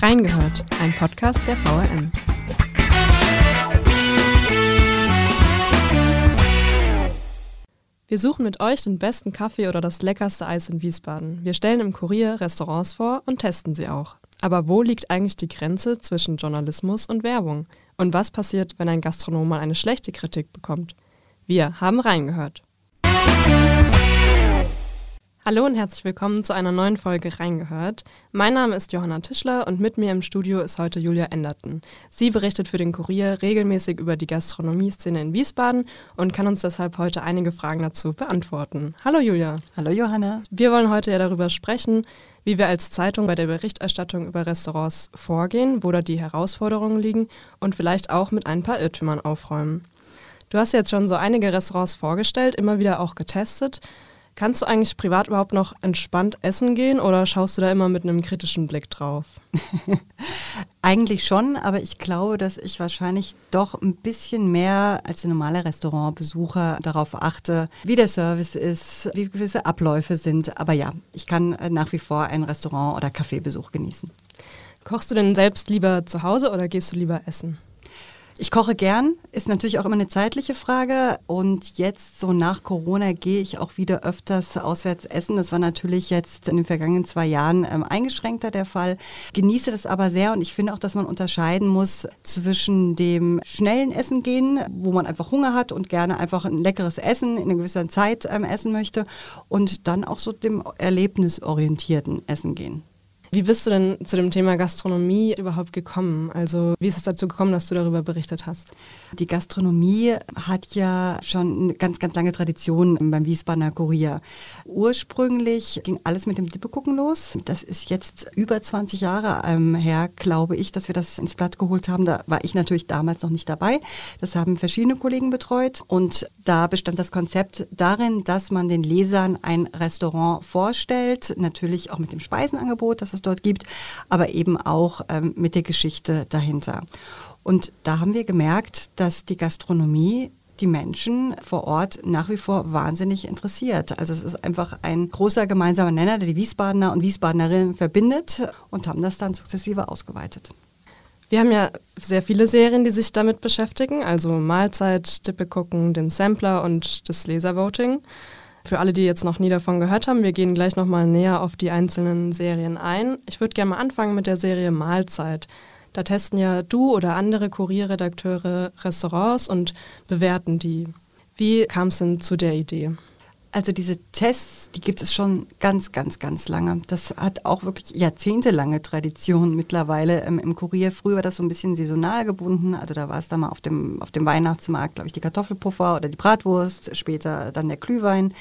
Reingehört, ein Podcast der VRM. Wir suchen mit euch den besten Kaffee oder das leckerste Eis in Wiesbaden. Wir stellen im Kurier Restaurants vor und testen sie auch. Aber wo liegt eigentlich die Grenze zwischen Journalismus und Werbung? Und was passiert, wenn ein Gastronom mal eine schlechte Kritik bekommt? Wir haben reingehört. Hallo und herzlich willkommen zu einer neuen Folge Reingehört. Mein Name ist Johanna Tischler und mit mir im Studio ist heute Julia Enderton. Sie berichtet für den Kurier regelmäßig über die Gastronomieszene in Wiesbaden und kann uns deshalb heute einige Fragen dazu beantworten. Hallo Julia. Hallo Johanna. Wir wollen heute ja darüber sprechen, wie wir als Zeitung bei der Berichterstattung über Restaurants vorgehen, wo da die Herausforderungen liegen und vielleicht auch mit ein paar Irrtümern aufräumen. Du hast jetzt schon so einige Restaurants vorgestellt, immer wieder auch getestet. Kannst du eigentlich privat überhaupt noch entspannt essen gehen oder schaust du da immer mit einem kritischen Blick drauf? eigentlich schon, aber ich glaube, dass ich wahrscheinlich doch ein bisschen mehr als der normale Restaurantbesucher darauf achte, wie der Service ist, wie gewisse Abläufe sind. Aber ja, ich kann nach wie vor einen Restaurant- oder Kaffeebesuch genießen. Kochst du denn selbst lieber zu Hause oder gehst du lieber essen? Ich koche gern, ist natürlich auch immer eine zeitliche Frage. Und jetzt so nach Corona gehe ich auch wieder öfters auswärts essen. Das war natürlich jetzt in den vergangenen zwei Jahren ähm, eingeschränkter der Fall. Genieße das aber sehr und ich finde auch, dass man unterscheiden muss zwischen dem schnellen Essen gehen, wo man einfach Hunger hat und gerne einfach ein leckeres Essen in einer gewissen Zeit ähm, essen möchte und dann auch so dem erlebnisorientierten Essen gehen. Wie bist du denn zu dem Thema Gastronomie überhaupt gekommen? Also wie ist es dazu gekommen, dass du darüber berichtet hast? Die Gastronomie hat ja schon eine ganz, ganz lange Tradition beim Wiesbadener Kurier. Ursprünglich ging alles mit dem Dippekucken los. Das ist jetzt über 20 Jahre ähm, her, glaube ich, dass wir das ins Blatt geholt haben. Da war ich natürlich damals noch nicht dabei. Das haben verschiedene Kollegen betreut. Und da bestand das Konzept darin, dass man den Lesern ein Restaurant vorstellt, natürlich auch mit dem Speisenangebot, das es dort gibt, aber eben auch ähm, mit der Geschichte dahinter. Und da haben wir gemerkt, dass die Gastronomie die Menschen vor Ort nach wie vor wahnsinnig interessiert. Also es ist einfach ein großer gemeinsamer Nenner, der die Wiesbadener und Wiesbadenerinnen verbindet und haben das dann sukzessive ausgeweitet. Wir haben ja sehr viele Serien, die sich damit beschäftigen, also Mahlzeit, Tippe gucken, den Sampler und das Laservoting. Für alle, die jetzt noch nie davon gehört haben, wir gehen gleich nochmal näher auf die einzelnen Serien ein. Ich würde gerne mal anfangen mit der Serie Mahlzeit. Da testen ja du oder andere Kurierredakteure Restaurants und bewerten die. Wie kam es denn zu der Idee? Also diese Tests, die gibt es schon ganz, ganz, ganz lange. Das hat auch wirklich jahrzehntelange Tradition mittlerweile ähm, im Kurier. Früher war das so ein bisschen saisonal gebunden. Also da war es dann mal auf dem, auf dem Weihnachtsmarkt, glaube ich, die Kartoffelpuffer oder die Bratwurst, später dann der Glühwein.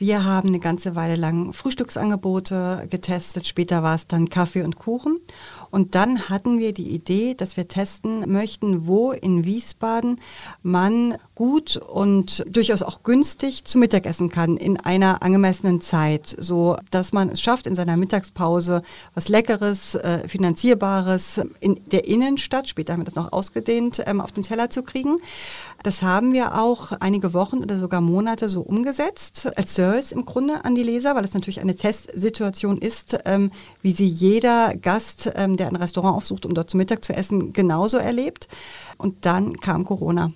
Wir haben eine ganze Weile lang Frühstücksangebote getestet. Später war es dann Kaffee und Kuchen. Und dann hatten wir die Idee, dass wir testen möchten, wo in Wiesbaden man gut und durchaus auch günstig zu Mittag essen kann in einer angemessenen Zeit, so dass man es schafft, in seiner Mittagspause was Leckeres, äh, finanzierbares in der Innenstadt, später haben wir das noch ausgedehnt, ähm, auf den Teller zu kriegen. Das haben wir auch einige Wochen oder sogar Monate so umgesetzt, als Service im Grunde an die Leser, weil es natürlich eine Testsituation ist, ähm, wie sie jeder Gast, ähm, der ein Restaurant aufsucht, um dort zu Mittag zu essen, genauso erlebt. Und dann kam Corona.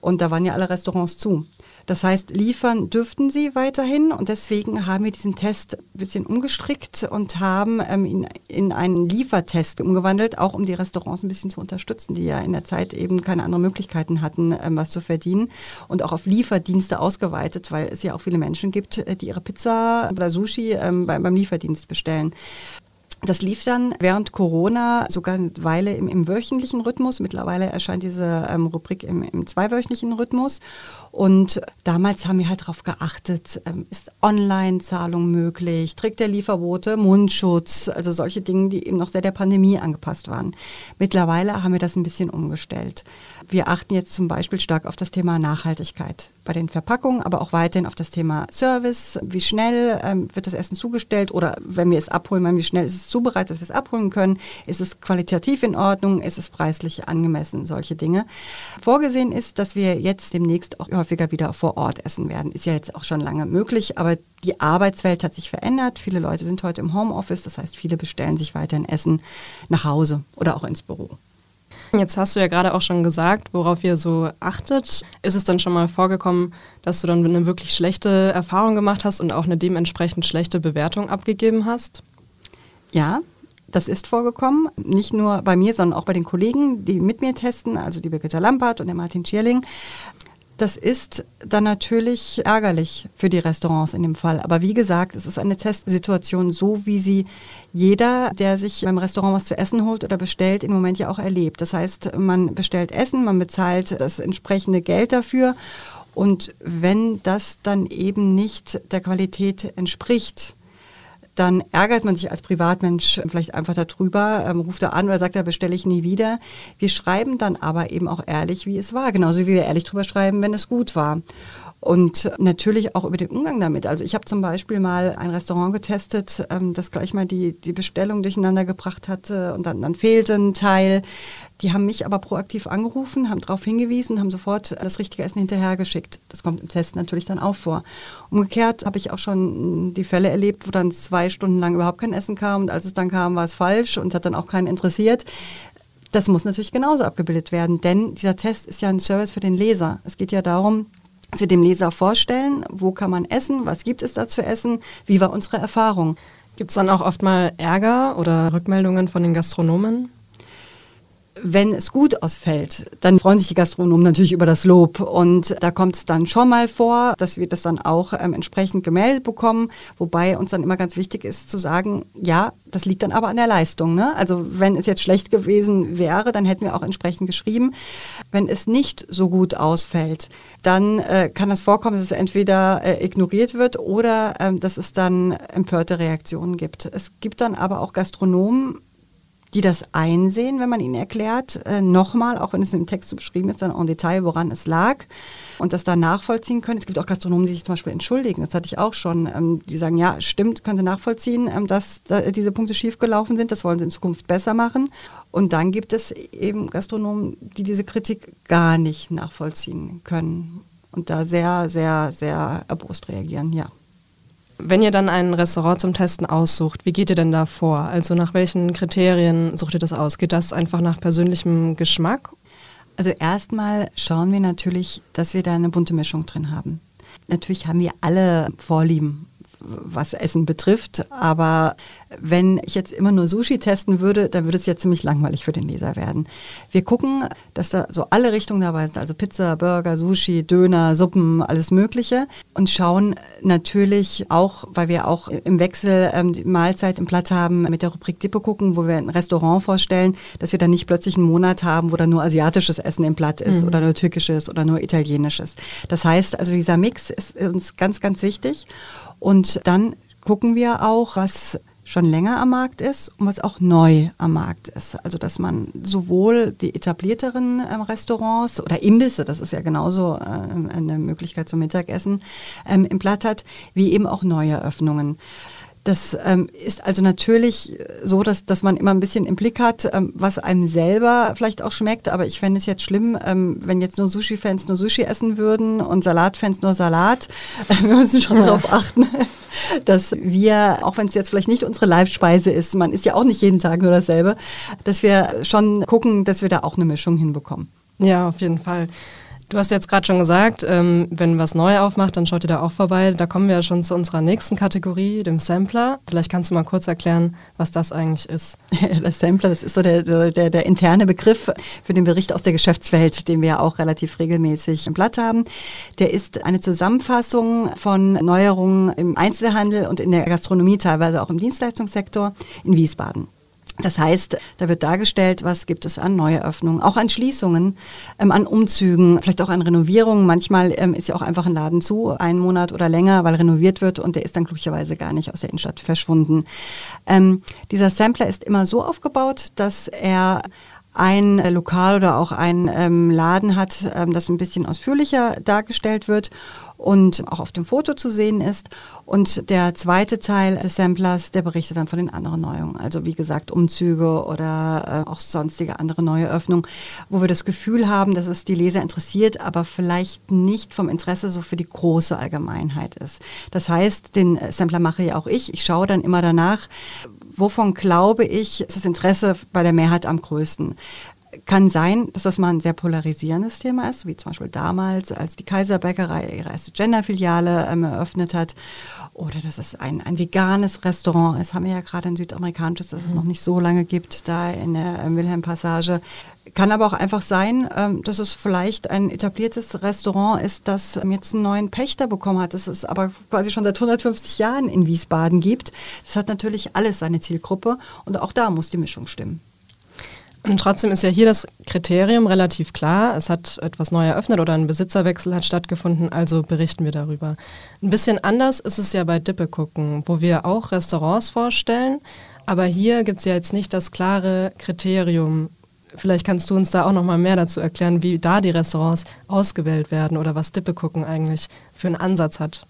Und da waren ja alle Restaurants zu. Das heißt, liefern dürften sie weiterhin und deswegen haben wir diesen Test ein bisschen umgestrickt und haben ähm, ihn in einen Liefertest umgewandelt, auch um die Restaurants ein bisschen zu unterstützen, die ja in der Zeit eben keine anderen Möglichkeiten hatten, ähm, was zu verdienen und auch auf Lieferdienste ausgeweitet, weil es ja auch viele Menschen gibt, äh, die ihre Pizza oder Sushi ähm, beim, beim Lieferdienst bestellen. Das lief dann während Corona sogar eine Weile im, im wöchentlichen Rhythmus. Mittlerweile erscheint diese ähm, Rubrik im, im, zweiwöchentlichen Rhythmus. Und damals haben wir halt darauf geachtet, ähm, ist Online-Zahlung möglich, trägt der Lieferbote Mundschutz, also solche Dinge, die eben noch sehr der Pandemie angepasst waren. Mittlerweile haben wir das ein bisschen umgestellt. Wir achten jetzt zum Beispiel stark auf das Thema Nachhaltigkeit bei den Verpackungen, aber auch weiterhin auf das Thema Service. Wie schnell ähm, wird das Essen zugestellt oder wenn wir es abholen, wie schnell ist es es zubereitet, dass wir es abholen können? Ist es qualitativ in Ordnung? Ist es preislich angemessen? Solche Dinge. Vorgesehen ist, dass wir jetzt demnächst auch häufiger wieder vor Ort essen werden. Ist ja jetzt auch schon lange möglich, aber die Arbeitswelt hat sich verändert. Viele Leute sind heute im Homeoffice, das heißt, viele bestellen sich weiterhin Essen nach Hause oder auch ins Büro. Jetzt hast du ja gerade auch schon gesagt, worauf ihr so achtet. Ist es dann schon mal vorgekommen, dass du dann eine wirklich schlechte Erfahrung gemacht hast und auch eine dementsprechend schlechte Bewertung abgegeben hast? Ja, das ist vorgekommen, nicht nur bei mir, sondern auch bei den Kollegen, die mit mir testen, also die Birgitta Lampert und der Martin Schierling. Das ist dann natürlich ärgerlich für die Restaurants in dem Fall. Aber wie gesagt, es ist eine Testsituation, so wie sie jeder, der sich beim Restaurant was zu essen holt oder bestellt, im Moment ja auch erlebt. Das heißt, man bestellt Essen, man bezahlt das entsprechende Geld dafür. Und wenn das dann eben nicht der Qualität entspricht, dann ärgert man sich als Privatmensch vielleicht einfach darüber, ähm, ruft er an oder sagt, da bestelle ich nie wieder. Wir schreiben dann aber eben auch ehrlich, wie es war, genauso wie wir ehrlich drüber schreiben, wenn es gut war und natürlich auch über den Umgang damit. Also ich habe zum Beispiel mal ein Restaurant getestet, ähm, das gleich mal die, die Bestellung durcheinander gebracht hatte und dann, dann fehlte ein Teil. Die haben mich aber proaktiv angerufen, haben darauf hingewiesen, haben sofort das richtige Essen hinterhergeschickt. Das kommt im Test natürlich dann auch vor. Umgekehrt habe ich auch schon die Fälle erlebt, wo dann zwei Stunden lang überhaupt kein Essen kam und als es dann kam, war es falsch und hat dann auch keinen interessiert. Das muss natürlich genauso abgebildet werden, denn dieser Test ist ja ein Service für den Leser. Es geht ja darum, dass dem Leser vorstellen, wo kann man essen, was gibt es da zu essen, wie war unsere Erfahrung. Gibt es dann auch oft mal Ärger oder Rückmeldungen von den Gastronomen? Wenn es gut ausfällt, dann freuen sich die Gastronomen natürlich über das Lob. Und da kommt es dann schon mal vor, dass wir das dann auch ähm, entsprechend gemeldet bekommen. Wobei uns dann immer ganz wichtig ist zu sagen, ja, das liegt dann aber an der Leistung. Ne? Also wenn es jetzt schlecht gewesen wäre, dann hätten wir auch entsprechend geschrieben. Wenn es nicht so gut ausfällt, dann äh, kann es vorkommen, dass es entweder äh, ignoriert wird oder äh, dass es dann empörte Reaktionen gibt. Es gibt dann aber auch Gastronomen, die das einsehen, wenn man ihnen erklärt, äh, nochmal, auch wenn es im Text so beschrieben ist, dann en Detail, woran es lag und das dann nachvollziehen können. Es gibt auch Gastronomen, die sich zum Beispiel entschuldigen, das hatte ich auch schon, ähm, die sagen, ja, stimmt, können Sie nachvollziehen, ähm, dass da diese Punkte schiefgelaufen sind, das wollen Sie in Zukunft besser machen. Und dann gibt es eben Gastronomen, die diese Kritik gar nicht nachvollziehen können und da sehr, sehr, sehr erbost reagieren, ja. Wenn ihr dann ein Restaurant zum Testen aussucht, wie geht ihr denn da vor? Also nach welchen Kriterien sucht ihr das aus? Geht das einfach nach persönlichem Geschmack? Also erstmal schauen wir natürlich, dass wir da eine bunte Mischung drin haben. Natürlich haben wir alle Vorlieben was Essen betrifft. Aber wenn ich jetzt immer nur Sushi testen würde, dann würde es ja ziemlich langweilig für den Leser werden. Wir gucken, dass da so alle Richtungen dabei sind, also Pizza, Burger, Sushi, Döner, Suppen, alles Mögliche. Und schauen natürlich auch, weil wir auch im Wechsel ähm, die Mahlzeit im Platt haben, mit der Rubrik Dippe gucken, wo wir ein Restaurant vorstellen, dass wir dann nicht plötzlich einen Monat haben, wo da nur asiatisches Essen im Platt ist mhm. oder nur türkisches oder nur italienisches. Das heißt also, dieser Mix ist uns ganz, ganz wichtig. Und dann gucken wir auch, was schon länger am Markt ist und was auch neu am Markt ist. Also dass man sowohl die etablierteren ähm, Restaurants oder Imbisse, das ist ja genauso äh, eine Möglichkeit zum Mittagessen, ähm, im Blatt hat, wie eben auch neue Öffnungen. Das ähm, ist also natürlich so, dass, dass man immer ein bisschen im Blick hat, ähm, was einem selber vielleicht auch schmeckt. Aber ich fände es jetzt schlimm, ähm, wenn jetzt nur Sushi-Fans nur Sushi essen würden und Salat-Fans nur Salat. wir müssen schon ja. darauf achten, dass wir, auch wenn es jetzt vielleicht nicht unsere Live-Speise ist, man ist ja auch nicht jeden Tag nur dasselbe, dass wir schon gucken, dass wir da auch eine Mischung hinbekommen. Ja, auf jeden Fall. Du hast jetzt gerade schon gesagt, ähm, wenn was neu aufmacht, dann schaut ihr da auch vorbei. Da kommen wir ja schon zu unserer nächsten Kategorie, dem Sampler. Vielleicht kannst du mal kurz erklären, was das eigentlich ist. Das Sampler, das ist so der, der, der interne Begriff für den Bericht aus der Geschäftswelt, den wir ja auch relativ regelmäßig im Blatt haben. Der ist eine Zusammenfassung von Neuerungen im Einzelhandel und in der Gastronomie, teilweise auch im Dienstleistungssektor in Wiesbaden. Das heißt, da wird dargestellt, was gibt es an Neueröffnungen, auch an Schließungen, ähm, an Umzügen, vielleicht auch an Renovierungen. Manchmal ähm, ist ja auch einfach ein Laden zu, einen Monat oder länger, weil renoviert wird und der ist dann glücklicherweise gar nicht aus der Innenstadt verschwunden. Ähm, dieser Sampler ist immer so aufgebaut, dass er ein äh, Lokal oder auch ein ähm, Laden hat, ähm, das ein bisschen ausführlicher dargestellt wird und auch auf dem Foto zu sehen ist. Und der zweite Teil des Samplers, der berichtet dann von den anderen Neuerungen. Also wie gesagt, Umzüge oder äh, auch sonstige andere neue Öffnungen, wo wir das Gefühl haben, dass es die Leser interessiert, aber vielleicht nicht vom Interesse so für die große Allgemeinheit ist. Das heißt, den Sampler mache ja auch ich. Ich schaue dann immer danach, wovon glaube ich, ist das Interesse bei der Mehrheit am größten kann sein, dass das mal ein sehr polarisierendes Thema ist, wie zum Beispiel damals, als die Kaiserbäckerei ihre erste Genderfiliale ähm, eröffnet hat. Oder dass es ein, ein veganes Restaurant ist, haben wir ja gerade ein südamerikanisches, das es noch nicht so lange gibt, da in der äh, Wilhelm-Passage. Kann aber auch einfach sein, ähm, dass es vielleicht ein etabliertes Restaurant ist, das ähm, jetzt einen neuen Pächter bekommen hat, das es aber quasi schon seit 150 Jahren in Wiesbaden gibt. Das hat natürlich alles seine Zielgruppe und auch da muss die Mischung stimmen. Und trotzdem ist ja hier das Kriterium relativ klar. Es hat etwas neu eröffnet oder ein Besitzerwechsel hat stattgefunden, also berichten wir darüber. Ein bisschen anders ist es ja bei Dippe gucken, wo wir auch Restaurants vorstellen. Aber hier gibt es ja jetzt nicht das klare Kriterium. Vielleicht kannst du uns da auch noch mal mehr dazu erklären, wie da die Restaurants ausgewählt werden oder was Dippe gucken eigentlich für einen Ansatz hat.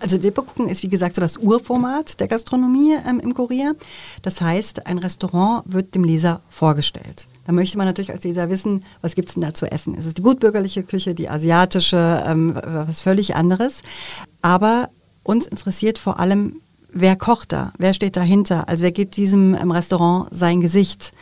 Also Dippe gucken ist wie gesagt so das Urformat der Gastronomie ähm, im Kurier. Das heißt, ein Restaurant wird dem Leser vorgestellt. Da möchte man natürlich als Leser wissen, was gibt es denn da zu essen? Ist es die gutbürgerliche Küche, die asiatische, ähm, was völlig anderes? Aber uns interessiert vor allem, wer kocht da? Wer steht dahinter? Also wer gibt diesem ähm, Restaurant sein Gesicht?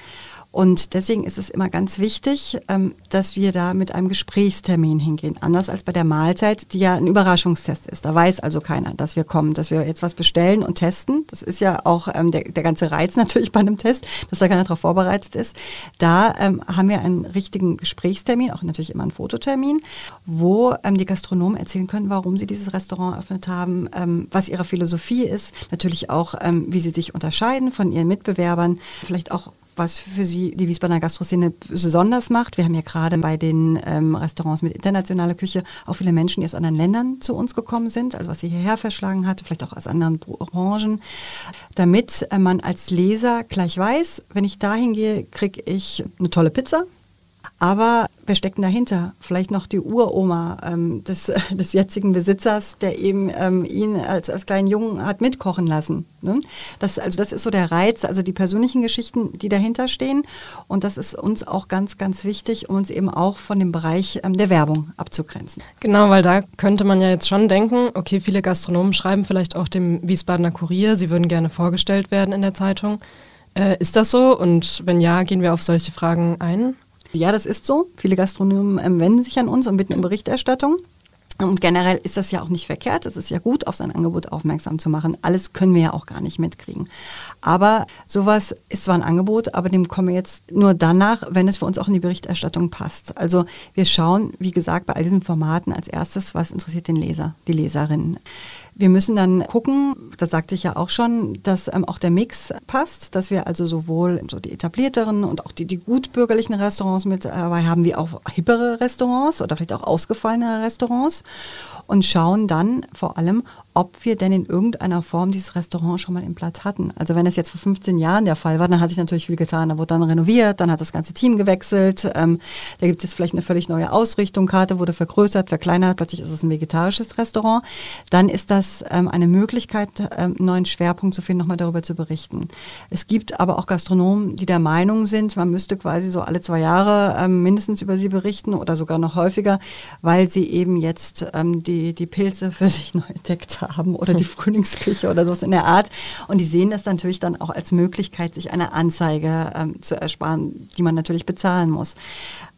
Und deswegen ist es immer ganz wichtig, ähm, dass wir da mit einem Gesprächstermin hingehen. Anders als bei der Mahlzeit, die ja ein Überraschungstest ist. Da weiß also keiner, dass wir kommen, dass wir jetzt was bestellen und testen. Das ist ja auch ähm, der, der ganze Reiz natürlich bei einem Test, dass da keiner darauf vorbereitet ist. Da ähm, haben wir einen richtigen Gesprächstermin, auch natürlich immer einen Fototermin, wo die Gastronomen erzählen können, warum sie dieses Restaurant eröffnet haben, was ihre Philosophie ist, natürlich auch, wie sie sich unterscheiden von ihren Mitbewerbern, vielleicht auch was für sie die Wiesbadener Gastroszene besonders macht. Wir haben ja gerade bei den ähm, Restaurants mit internationaler Küche auch viele Menschen, die aus anderen Ländern zu uns gekommen sind, also was sie hierher verschlagen hat, vielleicht auch aus anderen Branchen, damit äh, man als Leser gleich weiß, wenn ich dahin gehe, kriege ich eine tolle Pizza, aber wer steckt denn dahinter? Vielleicht noch die Uroma ähm, des, des jetzigen Besitzers, der eben ähm, ihn als, als kleinen Jungen hat mitkochen lassen. Ne? Das, also das ist so der Reiz, also die persönlichen Geschichten, die dahinter stehen. Und das ist uns auch ganz, ganz wichtig, um uns eben auch von dem Bereich ähm, der Werbung abzugrenzen. Genau, weil da könnte man ja jetzt schon denken, okay, viele Gastronomen schreiben vielleicht auch dem Wiesbadener Kurier, sie würden gerne vorgestellt werden in der Zeitung. Äh, ist das so? Und wenn ja, gehen wir auf solche Fragen ein? Ja, das ist so. Viele Gastronomen ähm, wenden sich an uns und bitten um Berichterstattung. Und generell ist das ja auch nicht verkehrt. Es ist ja gut, auf sein Angebot aufmerksam zu machen. Alles können wir ja auch gar nicht mitkriegen. Aber sowas ist zwar ein Angebot, aber dem kommen wir jetzt nur danach, wenn es für uns auch in die Berichterstattung passt. Also wir schauen, wie gesagt, bei all diesen Formaten als erstes, was interessiert den Leser, die Leserin. Wir müssen dann gucken, das sagte ich ja auch schon, dass ähm, auch der Mix passt, dass wir also sowohl so die etablierteren und auch die, die gutbürgerlichen Restaurants mit dabei haben, wie auch hippere Restaurants oder vielleicht auch ausgefallene Restaurants und schauen dann vor allem, ob wir denn in irgendeiner Form dieses Restaurant schon mal im Blatt hatten. Also wenn es jetzt vor 15 Jahren der Fall war, dann hat sich natürlich viel getan. Da wurde dann renoviert, dann hat das ganze Team gewechselt. Ähm, da gibt es jetzt vielleicht eine völlig neue Ausrichtung. Karte wurde vergrößert, verkleinert. Plötzlich ist es ein vegetarisches Restaurant. Dann ist das ähm, eine Möglichkeit, ähm, einen neuen Schwerpunkt zu finden, nochmal darüber zu berichten. Es gibt aber auch Gastronomen, die der Meinung sind, man müsste quasi so alle zwei Jahre ähm, mindestens über sie berichten oder sogar noch häufiger, weil sie eben jetzt ähm, die, die Pilze für sich neu entdeckt haben haben oder die Frühlingsküche oder sowas in der Art. Und die sehen das natürlich dann auch als Möglichkeit, sich eine Anzeige ähm, zu ersparen, die man natürlich bezahlen muss.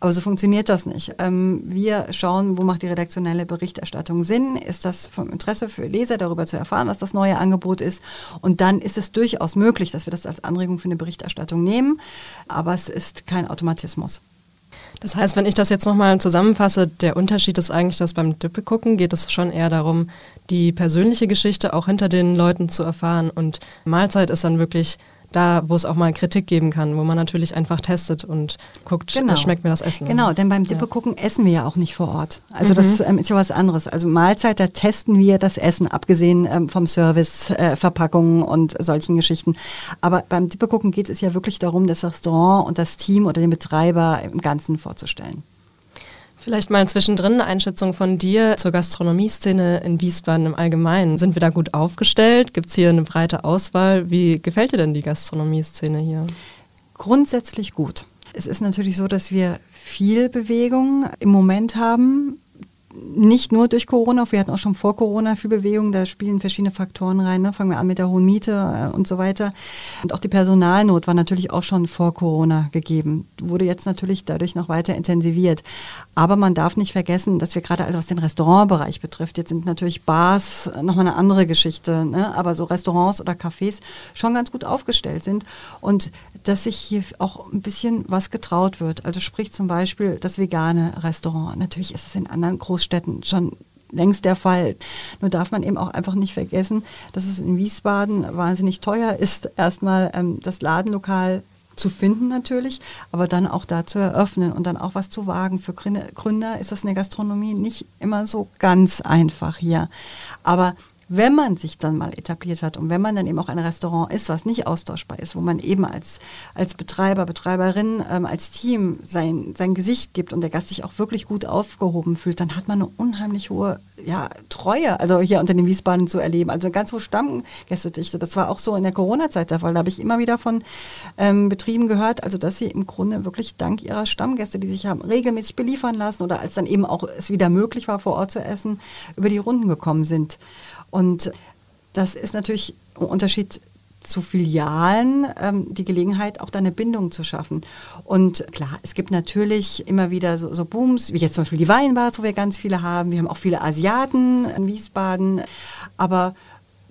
Aber so funktioniert das nicht. Ähm, wir schauen, wo macht die redaktionelle Berichterstattung Sinn? Ist das vom Interesse für Leser, darüber zu erfahren, was das neue Angebot ist? Und dann ist es durchaus möglich, dass wir das als Anregung für eine Berichterstattung nehmen. Aber es ist kein Automatismus. Das heißt, wenn ich das jetzt nochmal zusammenfasse, der Unterschied ist eigentlich, dass beim Dippe gucken geht es schon eher darum, die persönliche Geschichte auch hinter den Leuten zu erfahren. Und Mahlzeit ist dann wirklich da, wo es auch mal Kritik geben kann, wo man natürlich einfach testet und guckt, genau. schmeckt mir das Essen. Genau, denn beim Dippe gucken ja. essen wir ja auch nicht vor Ort. Also mhm. das ähm, ist ja was anderes. Also Mahlzeit, da testen wir das Essen, abgesehen ähm, vom Service, äh, Verpackungen und solchen Geschichten. Aber beim Dippe gucken geht es ja wirklich darum, das Restaurant und das Team oder den Betreiber im Ganzen vorzustellen. Vielleicht mal zwischendrin eine Einschätzung von dir zur Gastronomieszene in Wiesbaden im Allgemeinen. Sind wir da gut aufgestellt? Gibt es hier eine breite Auswahl? Wie gefällt dir denn die Gastronomieszene hier? Grundsätzlich gut. Es ist natürlich so, dass wir viel Bewegung im Moment haben nicht nur durch Corona, wir hatten auch schon vor Corona viel Bewegung, da spielen verschiedene Faktoren rein. Ne? Fangen wir an mit der hohen Miete äh, und so weiter. Und auch die Personalnot war natürlich auch schon vor Corona gegeben, wurde jetzt natürlich dadurch noch weiter intensiviert. Aber man darf nicht vergessen, dass wir gerade, also was den Restaurantbereich betrifft, jetzt sind natürlich Bars nochmal eine andere Geschichte, ne? aber so Restaurants oder Cafés schon ganz gut aufgestellt sind und dass sich hier auch ein bisschen was getraut wird. Also sprich zum Beispiel das vegane Restaurant. Natürlich ist es in anderen Großstädten Großstädten schon längst der Fall. Nur darf man eben auch einfach nicht vergessen, dass es in Wiesbaden wahnsinnig teuer ist, erstmal ähm, das Ladenlokal zu finden natürlich, aber dann auch da zu eröffnen und dann auch was zu wagen. Für Gründer ist das in der Gastronomie nicht immer so ganz einfach hier. Aber wenn man sich dann mal etabliert hat und wenn man dann eben auch ein Restaurant ist, was nicht austauschbar ist, wo man eben als, als Betreiber, Betreiberin, ähm, als Team sein, sein Gesicht gibt und der Gast sich auch wirklich gut aufgehoben fühlt, dann hat man eine unheimlich hohe ja, Treue, also hier unter den Wiesbaden zu erleben. Also eine ganz hohe Stammgästedichte. Das war auch so in der Corona-Zeit der Fall. Da habe ich immer wieder von ähm, Betrieben gehört, also dass sie im Grunde wirklich dank ihrer Stammgäste, die sich haben regelmäßig beliefern lassen oder als dann eben auch es wieder möglich war, vor Ort zu essen, über die Runden gekommen sind. Und das ist natürlich ein Unterschied zu Filialen ähm, die Gelegenheit, auch da eine Bindung zu schaffen. Und klar, es gibt natürlich immer wieder so, so, Booms, wie jetzt zum Beispiel die Weinbars, wo wir ganz viele haben. Wir haben auch viele Asiaten in Wiesbaden. Aber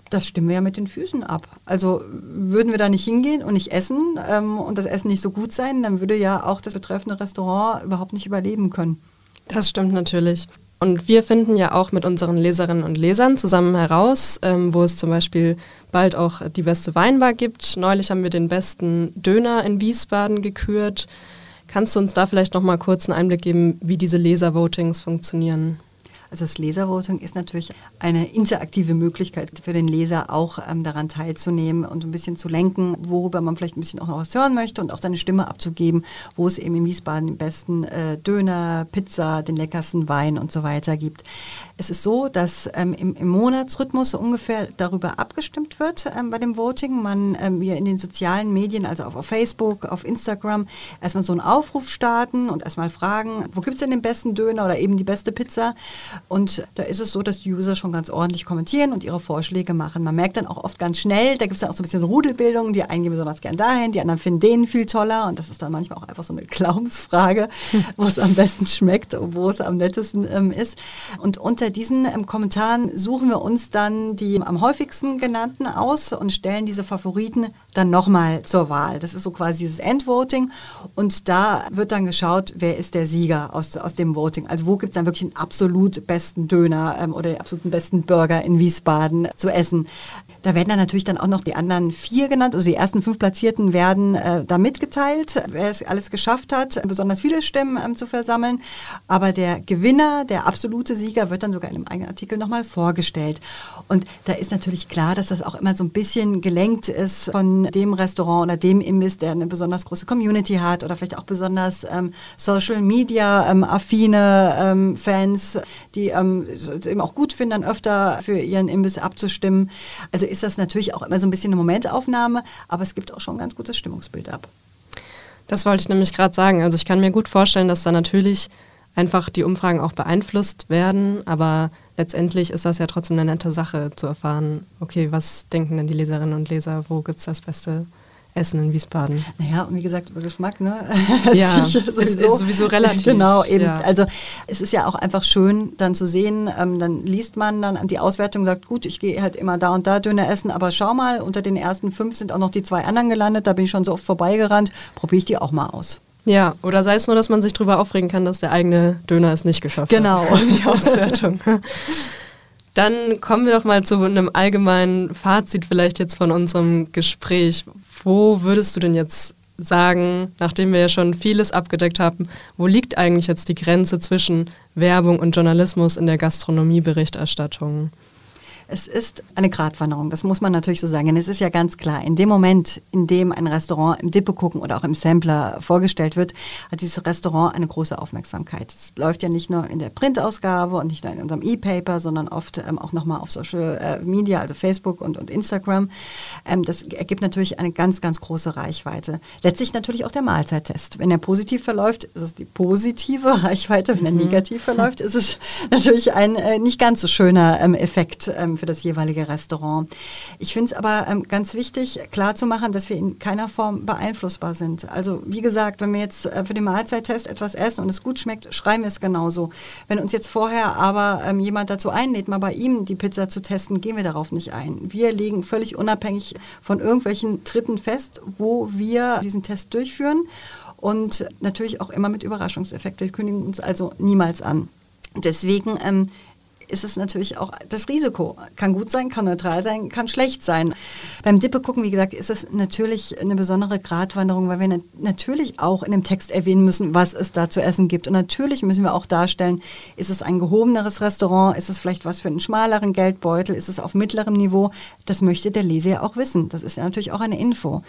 das stimmen wir ja mit den Füßen ab. Also würden wir da nicht hingehen und nicht essen ähm, und das Essen nicht so gut sein, dann würde ja auch das betreffende Restaurant überhaupt nicht überleben können. Das stimmt natürlich. Und wir finden ja auch mit unseren Leserinnen und Lesern zusammen heraus, ähm, wo es zum Beispiel bald auch die beste Weinbar gibt. Neulich haben wir den besten Döner in Wiesbaden gekürt. Kannst du uns da vielleicht noch mal kurz einen Einblick geben, wie diese Leservotings funktionieren? Also das Leservoting ist natürlich eine interaktive Möglichkeit für den Leser auch ähm, daran teilzunehmen und ein bisschen zu lenken, worüber man vielleicht ein bisschen auch noch was hören möchte und auch seine Stimme abzugeben, wo es eben in Wiesbaden den besten äh, Döner, Pizza, den leckersten Wein und so weiter gibt. Es ist so, dass ähm, im, im, Monatsrhythmus ungefähr darüber abgestimmt wird ähm, bei dem Voting. Man, ähm, wir in den sozialen Medien, also auch auf Facebook, auf Instagram, erstmal so einen Aufruf starten und erstmal fragen, wo gibt es denn den besten Döner oder eben die beste Pizza? Und da ist es so, dass die User schon ganz ordentlich kommentieren und ihre Vorschläge machen. Man merkt dann auch oft ganz schnell, da gibt es dann auch so ein bisschen Rudelbildung, die einen gehen besonders gern dahin, die anderen finden den viel toller und das ist dann manchmal auch einfach so eine Glaubensfrage, wo es am besten schmeckt, wo es am nettesten ähm, ist. Und unter diesen ähm, Kommentaren suchen wir uns dann die am häufigsten genannten aus und stellen diese Favoriten dann nochmal zur Wahl. Das ist so quasi dieses Endvoting und da wird dann geschaut, wer ist der Sieger aus, aus dem Voting. Also wo gibt es dann wirklich einen absolut besten Döner ähm, oder den absoluten besten Burger in Wiesbaden zu essen. Da werden dann natürlich dann auch noch die anderen vier genannt, also die ersten fünf Platzierten werden äh, da mitgeteilt, wer es alles geschafft hat, besonders viele Stimmen ähm, zu versammeln. Aber der Gewinner, der absolute Sieger, wird dann sogar in einem eigenen Artikel nochmal vorgestellt. Und da ist natürlich klar, dass das auch immer so ein bisschen gelenkt ist von dem Restaurant oder dem Imbiss, der eine besonders große Community hat oder vielleicht auch besonders ähm, Social Media ähm, affine ähm, Fans, die ähm, eben auch gut finden, dann öfter für ihren Imbiss abzustimmen. Also ist das natürlich auch immer so ein bisschen eine Momentaufnahme, aber es gibt auch schon ein ganz gutes Stimmungsbild ab. Das wollte ich nämlich gerade sagen. Also ich kann mir gut vorstellen, dass da natürlich einfach die Umfragen auch beeinflusst werden, aber letztendlich ist das ja trotzdem eine nette Sache zu erfahren, okay, was denken denn die Leserinnen und Leser, wo gibt es das beste Essen in Wiesbaden. Naja, und wie gesagt, über Geschmack, ne? Ja, es ist sowieso relativ. Genau, eben. Ja. Also es ist ja auch einfach schön, dann zu sehen, ähm, dann liest man dann die Auswertung, sagt, gut, ich gehe halt immer da und da Döner essen, aber schau mal, unter den ersten fünf sind auch noch die zwei anderen gelandet, da bin ich schon so oft vorbeigerannt, probiere ich die auch mal aus. Ja, oder sei es nur, dass man sich darüber aufregen kann, dass der eigene Döner es nicht geschafft genau. hat. Genau. Die Auswertung. Dann kommen wir doch mal zu einem allgemeinen Fazit vielleicht jetzt von unserem Gespräch. Wo würdest du denn jetzt sagen, nachdem wir ja schon vieles abgedeckt haben, wo liegt eigentlich jetzt die Grenze zwischen Werbung und Journalismus in der Gastronomieberichterstattung? Es ist eine Gratwanderung, das muss man natürlich so sagen. Denn es ist ja ganz klar, in dem Moment, in dem ein Restaurant im Dippe gucken oder auch im Sampler vorgestellt wird, hat dieses Restaurant eine große Aufmerksamkeit. Es läuft ja nicht nur in der Printausgabe und nicht nur in unserem E-Paper, sondern oft ähm, auch nochmal auf Social äh, Media, also Facebook und, und Instagram. Ähm, das ergibt natürlich eine ganz, ganz große Reichweite. Letztlich natürlich auch der Mahlzeittest. Wenn er positiv verläuft, ist es die positive Reichweite. Wenn er mhm. negativ verläuft, ist es natürlich ein äh, nicht ganz so schöner ähm, Effekt ähm, für das jeweilige Restaurant. Ich finde es aber ähm, ganz wichtig, klarzumachen, dass wir in keiner Form beeinflussbar sind. Also wie gesagt, wenn wir jetzt äh, für den Mahlzeittest etwas essen und es gut schmeckt, schreiben wir es genauso. Wenn uns jetzt vorher aber ähm, jemand dazu einlädt, mal bei ihm die Pizza zu testen, gehen wir darauf nicht ein. Wir legen völlig unabhängig von irgendwelchen Dritten fest, wo wir diesen Test durchführen und natürlich auch immer mit Überraschungseffekt. Wir kündigen uns also niemals an. Deswegen ähm, ist es natürlich auch das Risiko. Kann gut sein, kann neutral sein, kann schlecht sein. Beim Dippe gucken, wie gesagt, ist es natürlich eine besondere Gratwanderung, weil wir natürlich auch in dem Text erwähnen müssen, was es da zu essen gibt. Und natürlich müssen wir auch darstellen, ist es ein gehobeneres Restaurant, ist es vielleicht was für einen schmaleren Geldbeutel, ist es auf mittlerem Niveau. Das möchte der Leser ja auch wissen. Das ist ja natürlich auch eine Info.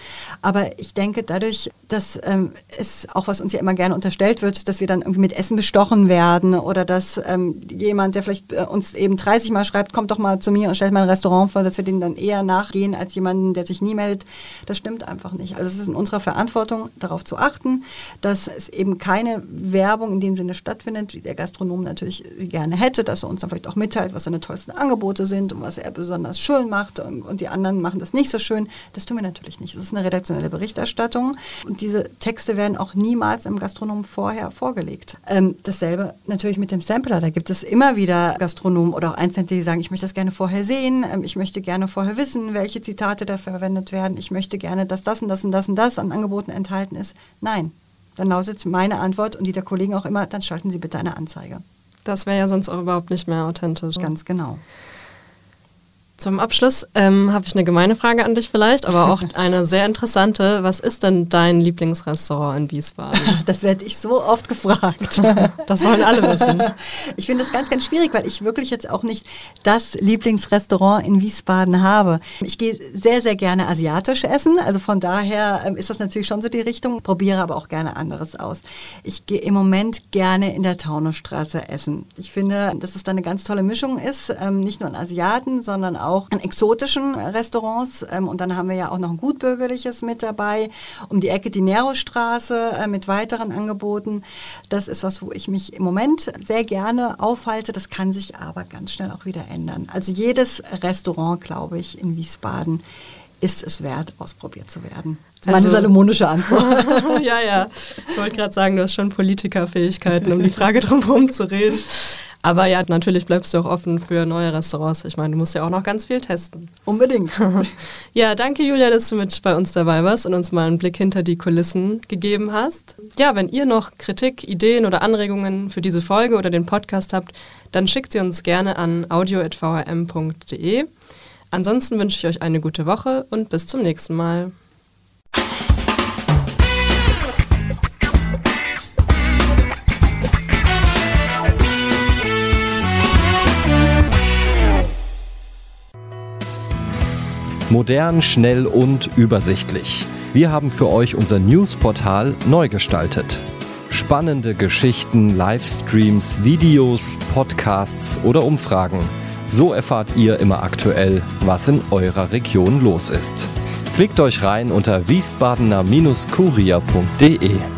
Aber ich denke, dadurch, dass ähm, es auch, was uns ja immer gerne unterstellt wird, dass wir dann irgendwie mit Essen bestochen werden oder dass ähm, jemand, der vielleicht äh, uns eben 30 Mal schreibt, kommt doch mal zu mir und stellt mal ein Restaurant vor, dass wir denen dann eher nachgehen als jemanden, der sich nie meldet. Das stimmt einfach nicht. Also es ist in unserer Verantwortung, darauf zu achten, dass es eben keine Werbung in dem Sinne stattfindet, wie der Gastronom natürlich gerne hätte, dass er uns dann vielleicht auch mitteilt, was seine tollsten Angebote sind und was er besonders schön macht und, und die anderen machen das nicht so schön. Das tun wir natürlich nicht. Es ist eine redaktionelle Berichterstattung und diese Texte werden auch niemals im Gastronom vorher vorgelegt. Ähm, dasselbe natürlich mit dem Sampler. Da gibt es immer wieder Gastronomen, Gastronomen oder auch Einzelne, die sagen, ich möchte das gerne vorher sehen, ähm, ich möchte gerne vorher wissen, welche Zitate da verwendet werden, ich möchte gerne, dass das und das und das und das an Angeboten enthalten ist. Nein, dann lautet meine Antwort und die der Kollegen auch immer, dann schalten Sie bitte eine Anzeige. Das wäre ja sonst auch überhaupt nicht mehr authentisch. Ganz genau. Zum Abschluss ähm, habe ich eine gemeine Frage an dich vielleicht, aber auch eine sehr interessante. Was ist denn dein Lieblingsrestaurant in Wiesbaden? Das werde ich so oft gefragt. Das wollen alle wissen. Ich finde das ganz, ganz schwierig, weil ich wirklich jetzt auch nicht das Lieblingsrestaurant in Wiesbaden habe. Ich gehe sehr, sehr gerne asiatisch essen. Also von daher ähm, ist das natürlich schon so die Richtung, probiere aber auch gerne anderes aus. Ich gehe im Moment gerne in der Taunusstraße essen. Ich finde, dass es da eine ganz tolle Mischung ist, ähm, nicht nur an Asiaten, sondern auch auch an exotischen Restaurants. Ähm, und dann haben wir ja auch noch ein gutbürgerliches mit dabei. Um die Ecke die Nero-Straße äh, mit weiteren Angeboten. Das ist was, wo ich mich im Moment sehr gerne aufhalte. Das kann sich aber ganz schnell auch wieder ändern. Also jedes Restaurant, glaube ich, in Wiesbaden ist es wert, ausprobiert zu werden. Das also, meine salomonische Antwort. ja, ja. Ich wollte gerade sagen, du hast schon Politikerfähigkeiten, um die Frage drumherum zu reden. Aber ja, natürlich bleibst du auch offen für neue Restaurants. Ich meine, du musst ja auch noch ganz viel testen. Unbedingt. ja, danke Julia, dass du mit bei uns dabei warst und uns mal einen Blick hinter die Kulissen gegeben hast. Ja, wenn ihr noch Kritik, Ideen oder Anregungen für diese Folge oder den Podcast habt, dann schickt sie uns gerne an audio.vrm.de. Ansonsten wünsche ich euch eine gute Woche und bis zum nächsten Mal. Modern, schnell und übersichtlich. Wir haben für euch unser Newsportal neu gestaltet. Spannende Geschichten, Livestreams, Videos, Podcasts oder Umfragen. So erfahrt ihr immer aktuell, was in eurer Region los ist. Klickt euch rein unter wiesbadener-kurier.de.